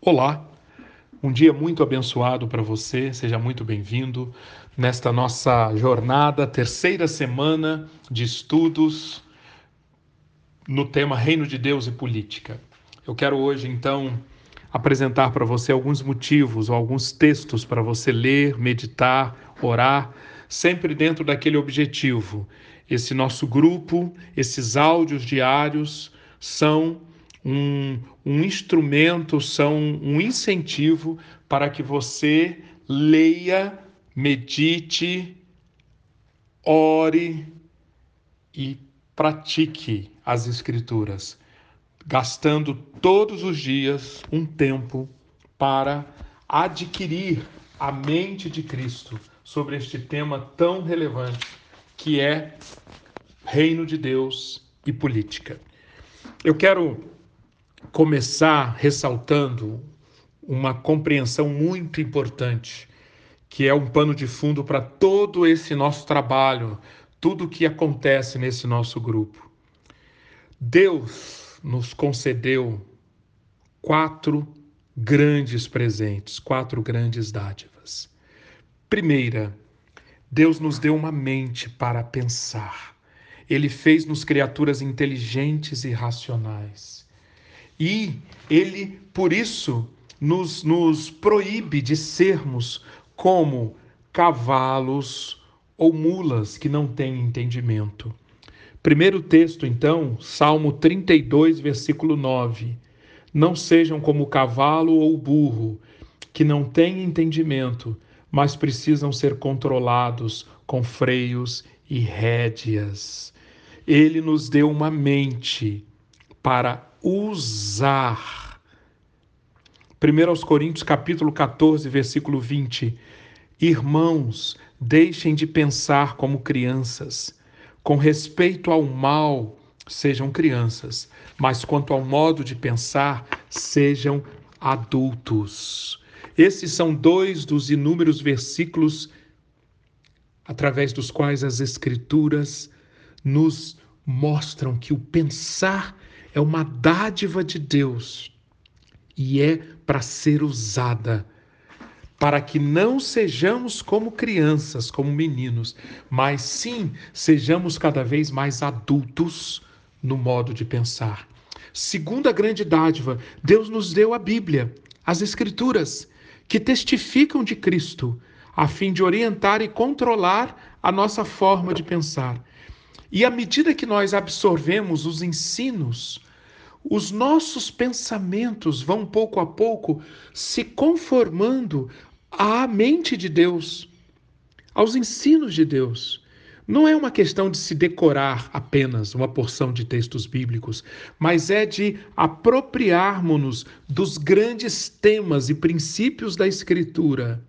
Olá, um dia muito abençoado para você, seja muito bem-vindo nesta nossa jornada, terceira semana de estudos no tema Reino de Deus e Política. Eu quero hoje, então, apresentar para você alguns motivos ou alguns textos para você ler, meditar, orar, sempre dentro daquele objetivo. Esse nosso grupo, esses áudios diários são um, um instrumento, são um incentivo para que você leia, medite, ore e pratique as Escrituras, gastando todos os dias um tempo para adquirir a mente de Cristo sobre este tema tão relevante que é reino de Deus e política. Eu quero começar ressaltando uma compreensão muito importante, que é um pano de fundo para todo esse nosso trabalho, tudo o que acontece nesse nosso grupo. Deus nos concedeu quatro grandes presentes, quatro grandes dádivas. Primeira, Deus nos deu uma mente para pensar. Ele fez-nos criaturas inteligentes e racionais. E ele, por isso, nos, nos proíbe de sermos como cavalos ou mulas que não têm entendimento. Primeiro texto, então, Salmo 32, versículo 9. Não sejam como cavalo ou burro, que não têm entendimento, mas precisam ser controlados com freios e rédeas. Ele nos deu uma mente para usar. 1 Coríntios capítulo 14, versículo 20. Irmãos, deixem de pensar como crianças. Com respeito ao mal, sejam crianças, mas quanto ao modo de pensar, sejam adultos. Esses são dois dos inúmeros versículos através dos quais as Escrituras nos mostram que o pensar é uma dádiva de Deus e é para ser usada para que não sejamos como crianças, como meninos, mas sim sejamos cada vez mais adultos no modo de pensar. Segunda grande dádiva, Deus nos deu a Bíblia, as Escrituras, que testificam de Cristo, a fim de orientar e controlar a nossa forma de pensar. E à medida que nós absorvemos os ensinos, os nossos pensamentos vão pouco a pouco se conformando à mente de Deus, aos ensinos de Deus. Não é uma questão de se decorar apenas uma porção de textos bíblicos, mas é de apropriarmos-nos dos grandes temas e princípios da Escritura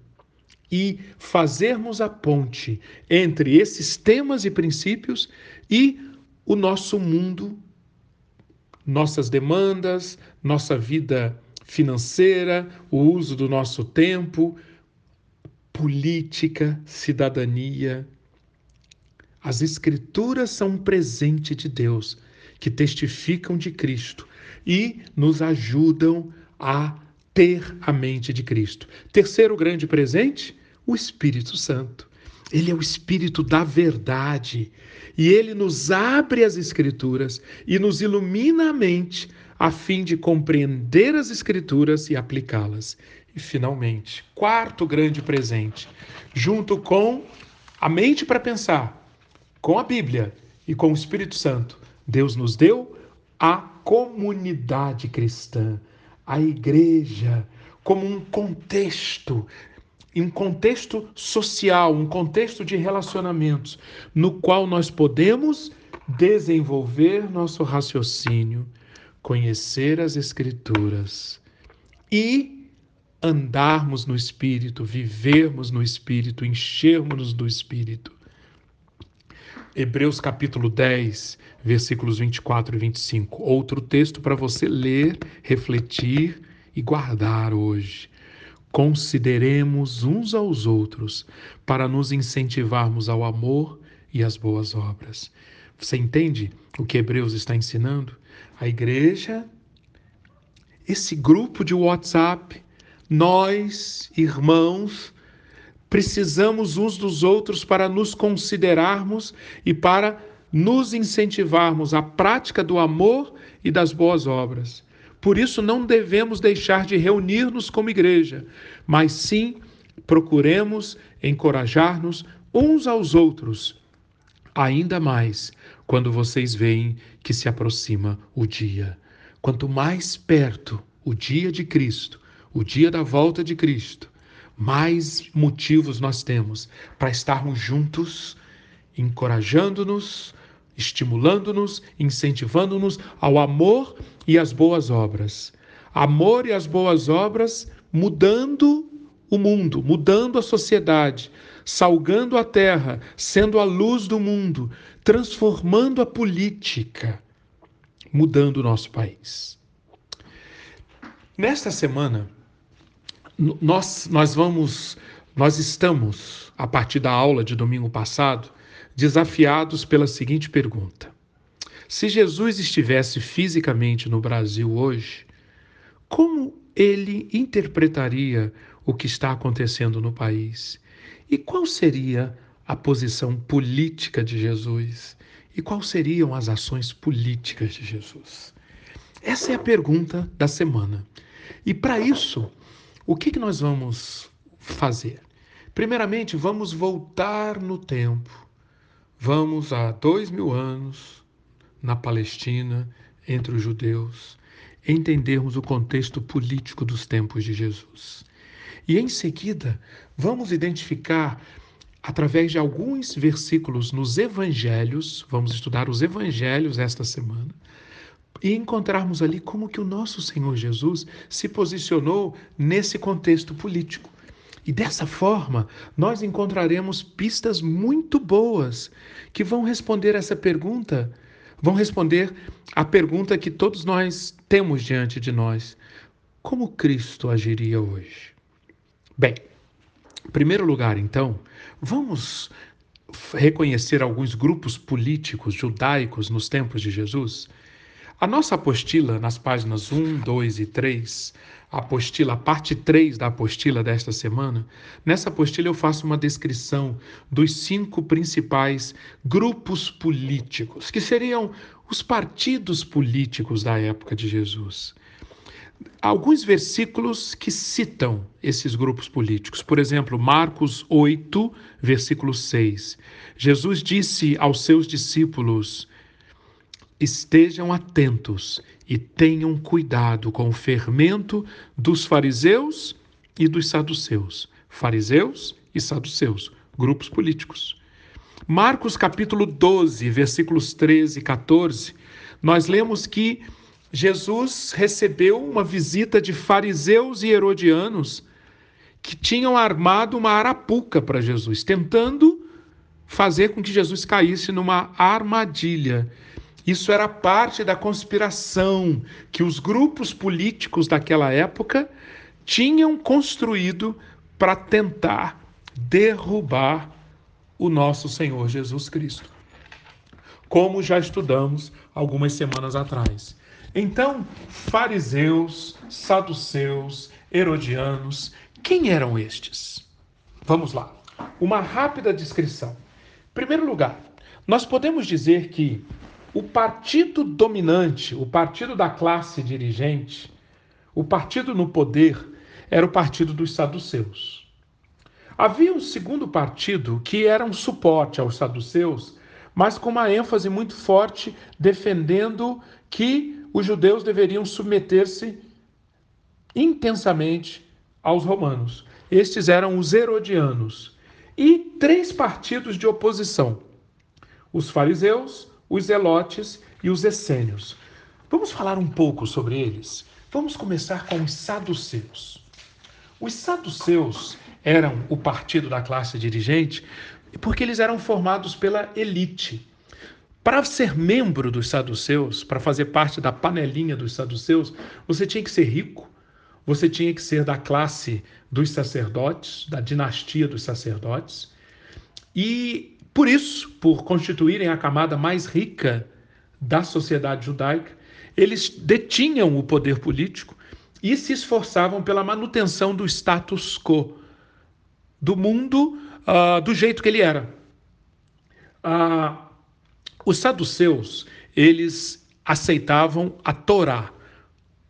e fazermos a ponte entre esses temas e princípios e o nosso mundo, nossas demandas, nossa vida financeira, o uso do nosso tempo, política, cidadania. As Escrituras são um presente de Deus que testificam de Cristo e nos ajudam a ter a mente de Cristo. Terceiro grande presente, o Espírito Santo. Ele é o Espírito da verdade e ele nos abre as Escrituras e nos ilumina a mente a fim de compreender as Escrituras e aplicá-las. E, finalmente, quarto grande presente, junto com a mente para pensar, com a Bíblia e com o Espírito Santo, Deus nos deu a comunidade cristã, a igreja, como um contexto em um contexto social, um contexto de relacionamentos, no qual nós podemos desenvolver nosso raciocínio, conhecer as Escrituras e andarmos no Espírito, vivermos no Espírito, enchermos-nos do Espírito. Hebreus capítulo 10, versículos 24 e 25. Outro texto para você ler, refletir e guardar hoje. Consideremos uns aos outros para nos incentivarmos ao amor e às boas obras. Você entende o que Hebreus está ensinando? A igreja esse grupo de WhatsApp, nós, irmãos, precisamos uns dos outros para nos considerarmos e para nos incentivarmos à prática do amor e das boas obras. Por isso, não devemos deixar de reunir-nos como igreja, mas sim procuremos encorajar-nos uns aos outros, ainda mais quando vocês veem que se aproxima o dia. Quanto mais perto o dia de Cristo, o dia da volta de Cristo, mais motivos nós temos para estarmos juntos, encorajando-nos, estimulando-nos, incentivando-nos ao amor e às boas obras. Amor e as boas obras mudando o mundo, mudando a sociedade, salgando a terra, sendo a luz do mundo, transformando a política, mudando o nosso país. Nesta semana, nós, nós vamos, nós estamos, a partir da aula de domingo passado, desafiados pela seguinte pergunta: Se Jesus estivesse fisicamente no Brasil hoje, como ele interpretaria o que está acontecendo no país? E qual seria a posição política de Jesus? E quais seriam as ações políticas de Jesus? Essa é a pergunta da semana. E para isso, o que, que nós vamos fazer? Primeiramente, vamos voltar no tempo. Vamos há dois mil anos na Palestina, entre os judeus, entendermos o contexto político dos tempos de Jesus. E em seguida, vamos identificar, através de alguns versículos nos evangelhos, vamos estudar os evangelhos esta semana, e encontrarmos ali como que o nosso Senhor Jesus se posicionou nesse contexto político. E dessa forma, nós encontraremos pistas muito boas que vão responder essa pergunta, vão responder a pergunta que todos nós temos diante de nós: como Cristo agiria hoje? Bem, em primeiro lugar, então, vamos reconhecer alguns grupos políticos judaicos nos tempos de Jesus a nossa apostila, nas páginas 1, 2 e 3, a apostila, a parte 3 da apostila desta semana, nessa apostila eu faço uma descrição dos cinco principais grupos políticos, que seriam os partidos políticos da época de Jesus. Alguns versículos que citam esses grupos políticos. Por exemplo, Marcos 8, versículo 6. Jesus disse aos seus discípulos: Estejam atentos e tenham cuidado com o fermento dos fariseus e dos saduceus. Fariseus e saduceus, grupos políticos. Marcos capítulo 12, versículos 13 e 14, nós lemos que Jesus recebeu uma visita de fariseus e herodianos que tinham armado uma arapuca para Jesus, tentando fazer com que Jesus caísse numa armadilha. Isso era parte da conspiração que os grupos políticos daquela época tinham construído para tentar derrubar o nosso Senhor Jesus Cristo. Como já estudamos algumas semanas atrás. Então, fariseus, saduceus, herodianos, quem eram estes? Vamos lá. Uma rápida descrição. Em primeiro lugar, nós podemos dizer que o partido dominante, o partido da classe dirigente, o partido no poder, era o partido dos saduceus. Havia um segundo partido que era um suporte aos saduceus, mas com uma ênfase muito forte defendendo que os judeus deveriam submeter-se intensamente aos romanos. Estes eram os herodianos. E três partidos de oposição: os fariseus, os zelotes e os essênios. Vamos falar um pouco sobre eles? Vamos começar com os saduceus. Os saduceus eram o partido da classe dirigente porque eles eram formados pela elite. Para ser membro dos saduceus, para fazer parte da panelinha dos saduceus, você tinha que ser rico, você tinha que ser da classe dos sacerdotes, da dinastia dos sacerdotes, e por isso, por constituírem a camada mais rica da sociedade judaica, eles detinham o poder político e se esforçavam pela manutenção do status quo, do mundo uh, do jeito que ele era. Uh, os saduceus, eles aceitavam a Torá,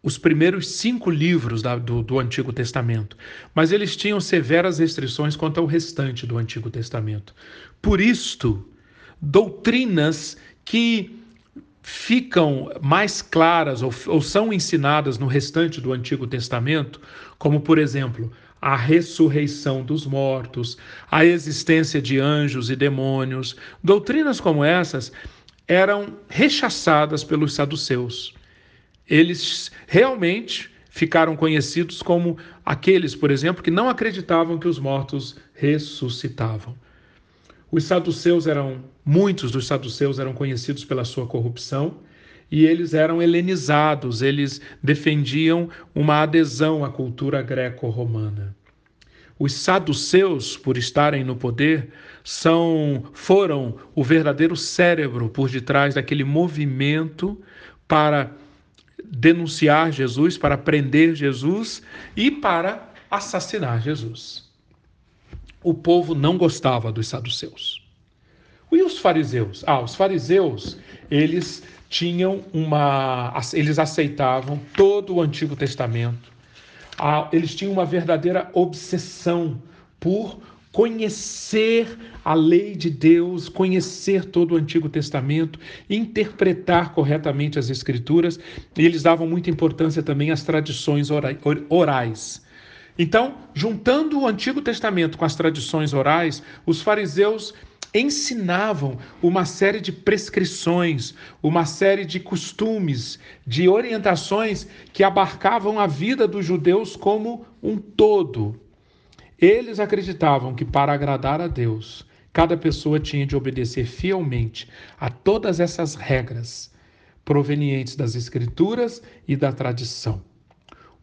os primeiros cinco livros da, do, do, Antigo Testamento, mas eles tinham severas restrições quanto ao restante do Antigo Testamento. Por isto, doutrinas que ficam mais claras ou, ou são ensinadas no restante do Antigo Testamento, como, por exemplo, a ressurreição dos mortos, a existência de anjos e demônios. Doutrinas como essas eram rechaçadas pelos saduceus. Eles realmente ficaram conhecidos como aqueles, por exemplo, que não acreditavam que os mortos ressuscitavam. Os saduceus eram, muitos dos saduceus eram conhecidos pela sua corrupção e eles eram helenizados, eles defendiam uma adesão à cultura greco-romana. Os saduceus, por estarem no poder, são foram o verdadeiro cérebro por detrás daquele movimento para denunciar Jesus, para prender Jesus e para assassinar Jesus o povo não gostava dos saduceus. E os fariseus? Ah, os fariseus, eles tinham uma. Eles aceitavam todo o Antigo Testamento. Ah, eles tinham uma verdadeira obsessão por conhecer a lei de Deus, conhecer todo o Antigo Testamento, interpretar corretamente as Escrituras, e eles davam muita importância também às tradições orais. Então, juntando o Antigo Testamento com as tradições orais, os fariseus ensinavam uma série de prescrições, uma série de costumes, de orientações que abarcavam a vida dos judeus como um todo. Eles acreditavam que para agradar a Deus, cada pessoa tinha de obedecer fielmente a todas essas regras provenientes das Escrituras e da tradição.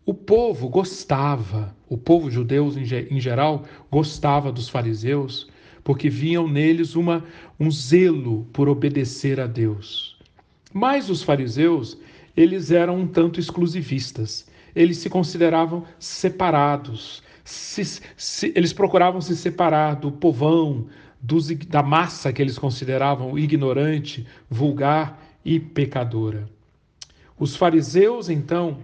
O povo gostava, o povo judeu em geral gostava dos fariseus, porque viam neles uma, um zelo por obedecer a Deus. Mas os fariseus, eles eram um tanto exclusivistas. Eles se consideravam separados. Se, se, eles procuravam se separar do povão, dos, da massa que eles consideravam ignorante, vulgar e pecadora. Os fariseus, então,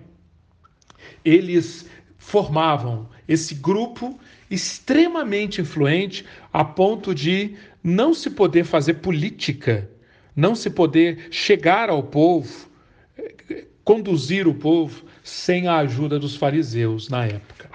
eles formavam esse grupo extremamente influente a ponto de não se poder fazer política, não se poder chegar ao povo, conduzir o povo sem a ajuda dos fariseus na época.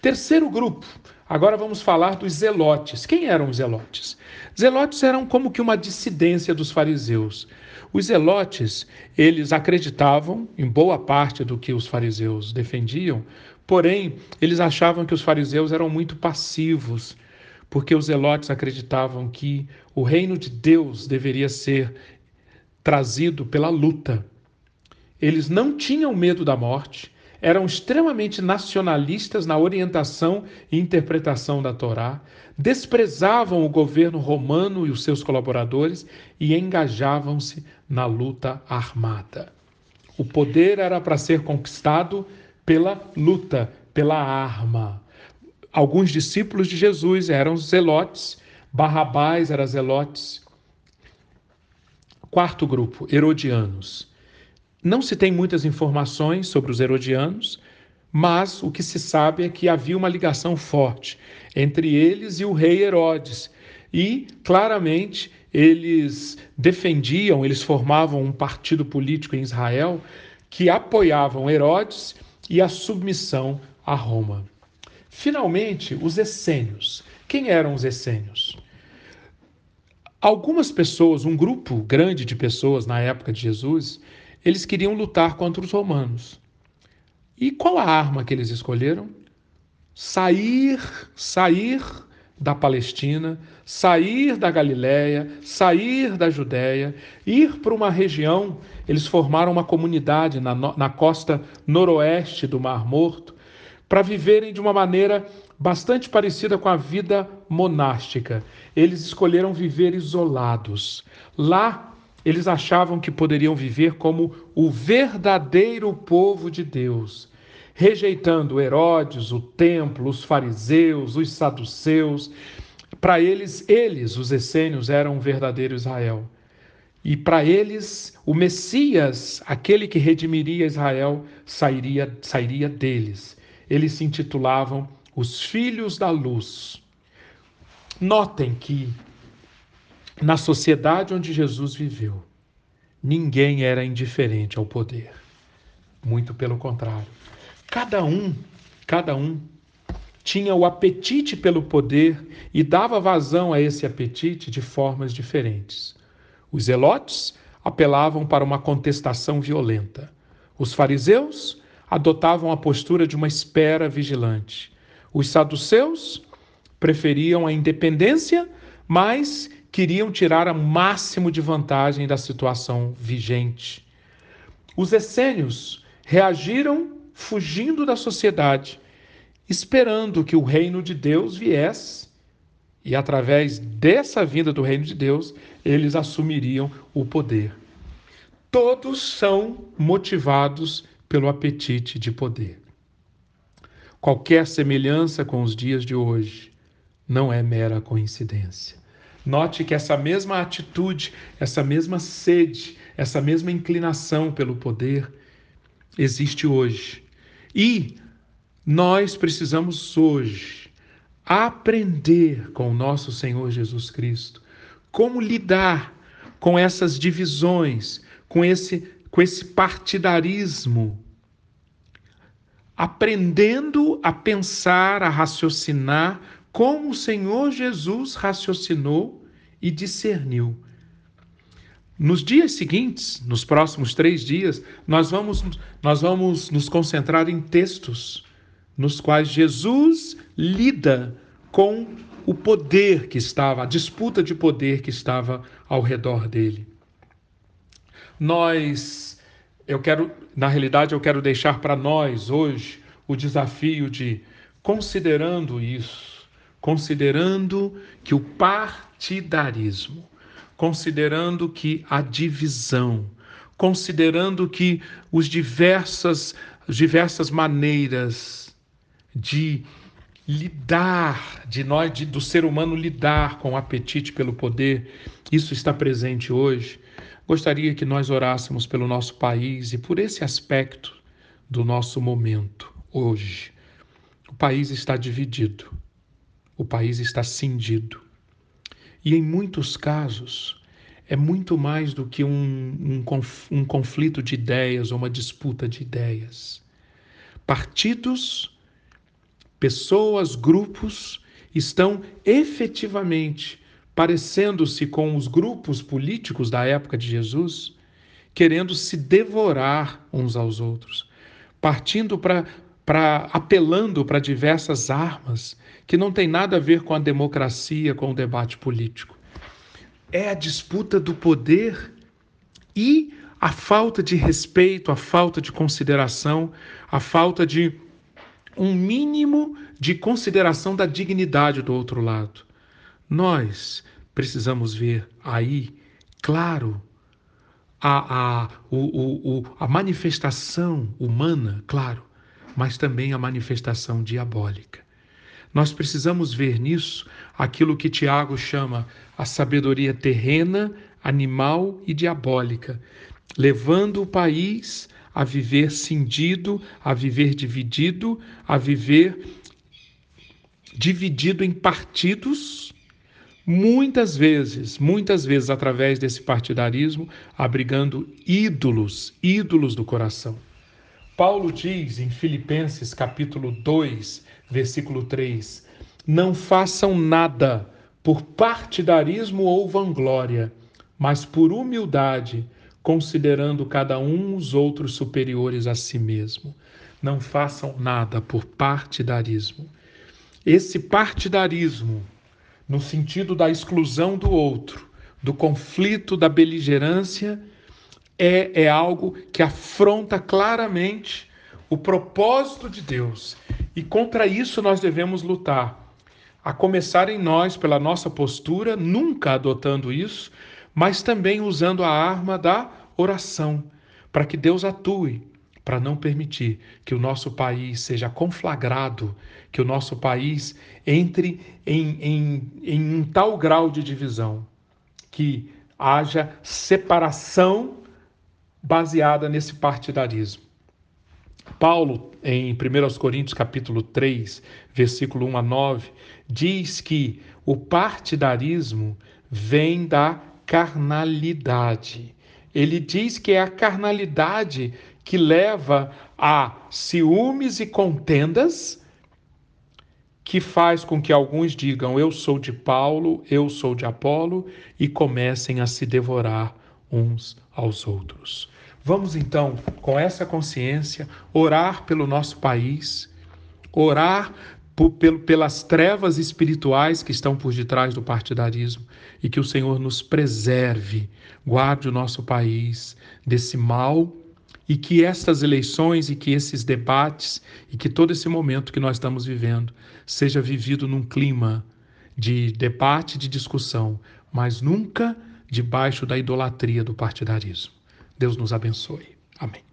Terceiro grupo, agora vamos falar dos zelotes. Quem eram os zelotes? Zelotes eram como que uma dissidência dos fariseus. Os zelotes, eles acreditavam em boa parte do que os fariseus defendiam, porém, eles achavam que os fariseus eram muito passivos, porque os zelotes acreditavam que o reino de Deus deveria ser trazido pela luta. Eles não tinham medo da morte, eram extremamente nacionalistas na orientação e interpretação da Torá, desprezavam o governo romano e os seus colaboradores e engajavam-se na luta armada. O poder era para ser conquistado pela luta, pela arma. Alguns discípulos de Jesus eram zelotes, Barrabás era zelotes. Quarto grupo, herodianos. Não se tem muitas informações sobre os herodianos, mas o que se sabe é que havia uma ligação forte entre eles e o rei Herodes. E, claramente, eles defendiam, eles formavam um partido político em Israel que apoiavam Herodes e a submissão a Roma. Finalmente, os essênios. Quem eram os essênios? Algumas pessoas, um grupo grande de pessoas na época de Jesus, eles queriam lutar contra os romanos. E qual a arma que eles escolheram? Sair, sair da Palestina, sair da Galiléia, sair da Judéia, ir para uma região. Eles formaram uma comunidade na, na costa noroeste do Mar Morto para viverem de uma maneira bastante parecida com a vida monástica. Eles escolheram viver isolados. Lá eles achavam que poderiam viver como o verdadeiro povo de Deus. rejeitando Herodes, o templo, os fariseus, os saduceus. Para eles, eles, os essênios, eram o verdadeiro Israel. E para eles, o Messias, aquele que redimiria Israel, sairia, sairia deles. Eles se intitulavam os Filhos da Luz. Notem que na sociedade onde Jesus viveu, ninguém era indiferente ao poder. Muito pelo contrário. Cada um, cada um tinha o apetite pelo poder e dava vazão a esse apetite de formas diferentes. Os zelotes apelavam para uma contestação violenta. Os fariseus adotavam a postura de uma espera vigilante. Os saduceus preferiam a independência, mas queriam tirar o máximo de vantagem da situação vigente. Os essênios reagiram fugindo da sociedade, esperando que o reino de Deus viesse, e através dessa vinda do reino de Deus, eles assumiriam o poder. Todos são motivados pelo apetite de poder. Qualquer semelhança com os dias de hoje não é mera coincidência. Note que essa mesma atitude, essa mesma sede, essa mesma inclinação pelo poder existe hoje. E nós precisamos hoje aprender com o nosso Senhor Jesus Cristo como lidar com essas divisões, com esse, com esse partidarismo, aprendendo a pensar, a raciocinar como o Senhor Jesus raciocinou e discerniu. Nos dias seguintes, nos próximos três dias, nós vamos, nós vamos nos concentrar em textos nos quais Jesus lida com o poder que estava, a disputa de poder que estava ao redor dele. Nós, eu quero, na realidade, eu quero deixar para nós hoje o desafio de, considerando isso, considerando que o partidarismo, considerando que a divisão, considerando que os diversas, diversas maneiras de lidar, de nós, de, do ser humano lidar com o apetite pelo poder, isso está presente hoje. Gostaria que nós orássemos pelo nosso país e por esse aspecto do nosso momento hoje. O país está dividido, o país está cindido. E em muitos casos, é muito mais do que um, um, conflito de ideias ou uma disputa de ideias. Partidos, pessoas, grupos estão efetivamente parecendo-se com os grupos políticos da época de Jesus, querendo se devorar uns aos outros, partindo para apelando para diversas armas que não tem nada a ver com a democracia, com o debate político. É a disputa do poder e a falta de respeito, a falta de consideração, a falta de um mínimo de consideração da dignidade do outro lado. Nós precisamos ver aí, claro, a, a, o, o, a manifestação humana, claro, mas também a manifestação diabólica. Nós precisamos ver nisso aquilo que Tiago chama a sabedoria terrena, animal e diabólica, levando o país a viver cindido, a viver dividido, a viver dividido em partidos, muitas vezes, muitas vezes através desse partidarismo, abrigando ídolos, ídolos do coração. Paulo diz em Filipenses capítulo 2, versículo 3: Não façam nada por partidarismo ou vanglória, mas por humildade, considerando cada um os outros superiores a si mesmo. Não façam nada por partidarismo. Esse partidarismo, no sentido da exclusão do outro, do conflito, da beligerância, é, é algo que afronta claramente o propósito de Deus. E contra isso nós devemos lutar. A começar em nós, pela nossa postura, nunca adotando isso, mas também usando a arma da oração, para que Deus atue, para não permitir que o nosso país seja conflagrado, que o nosso país entre em, em, em um tal grau de divisão que haja separação baseada nesse partidarismo. Paulo, em 1 Coríntios capítulo 3, versículo 1 a 9, diz que o partidarismo vem da carnalidade. Ele diz que é a carnalidade que leva a ciúmes e contendas, que faz com que alguns digam eu sou de Paulo, eu sou de Apolo e comecem a se devorar uns aos outros. Vamos então, com essa consciência, orar pelo nosso país, orar por, pelas trevas espirituais que estão por detrás do partidarismo e que o Senhor nos preserve, guarde o nosso país desse mal e que estas eleições e que esses debates e que todo esse momento que nós estamos vivendo seja vivido num clima de debate, de discussão, mas nunca debaixo da idolatria do partidarismo. Deus nos abençoe. Amém.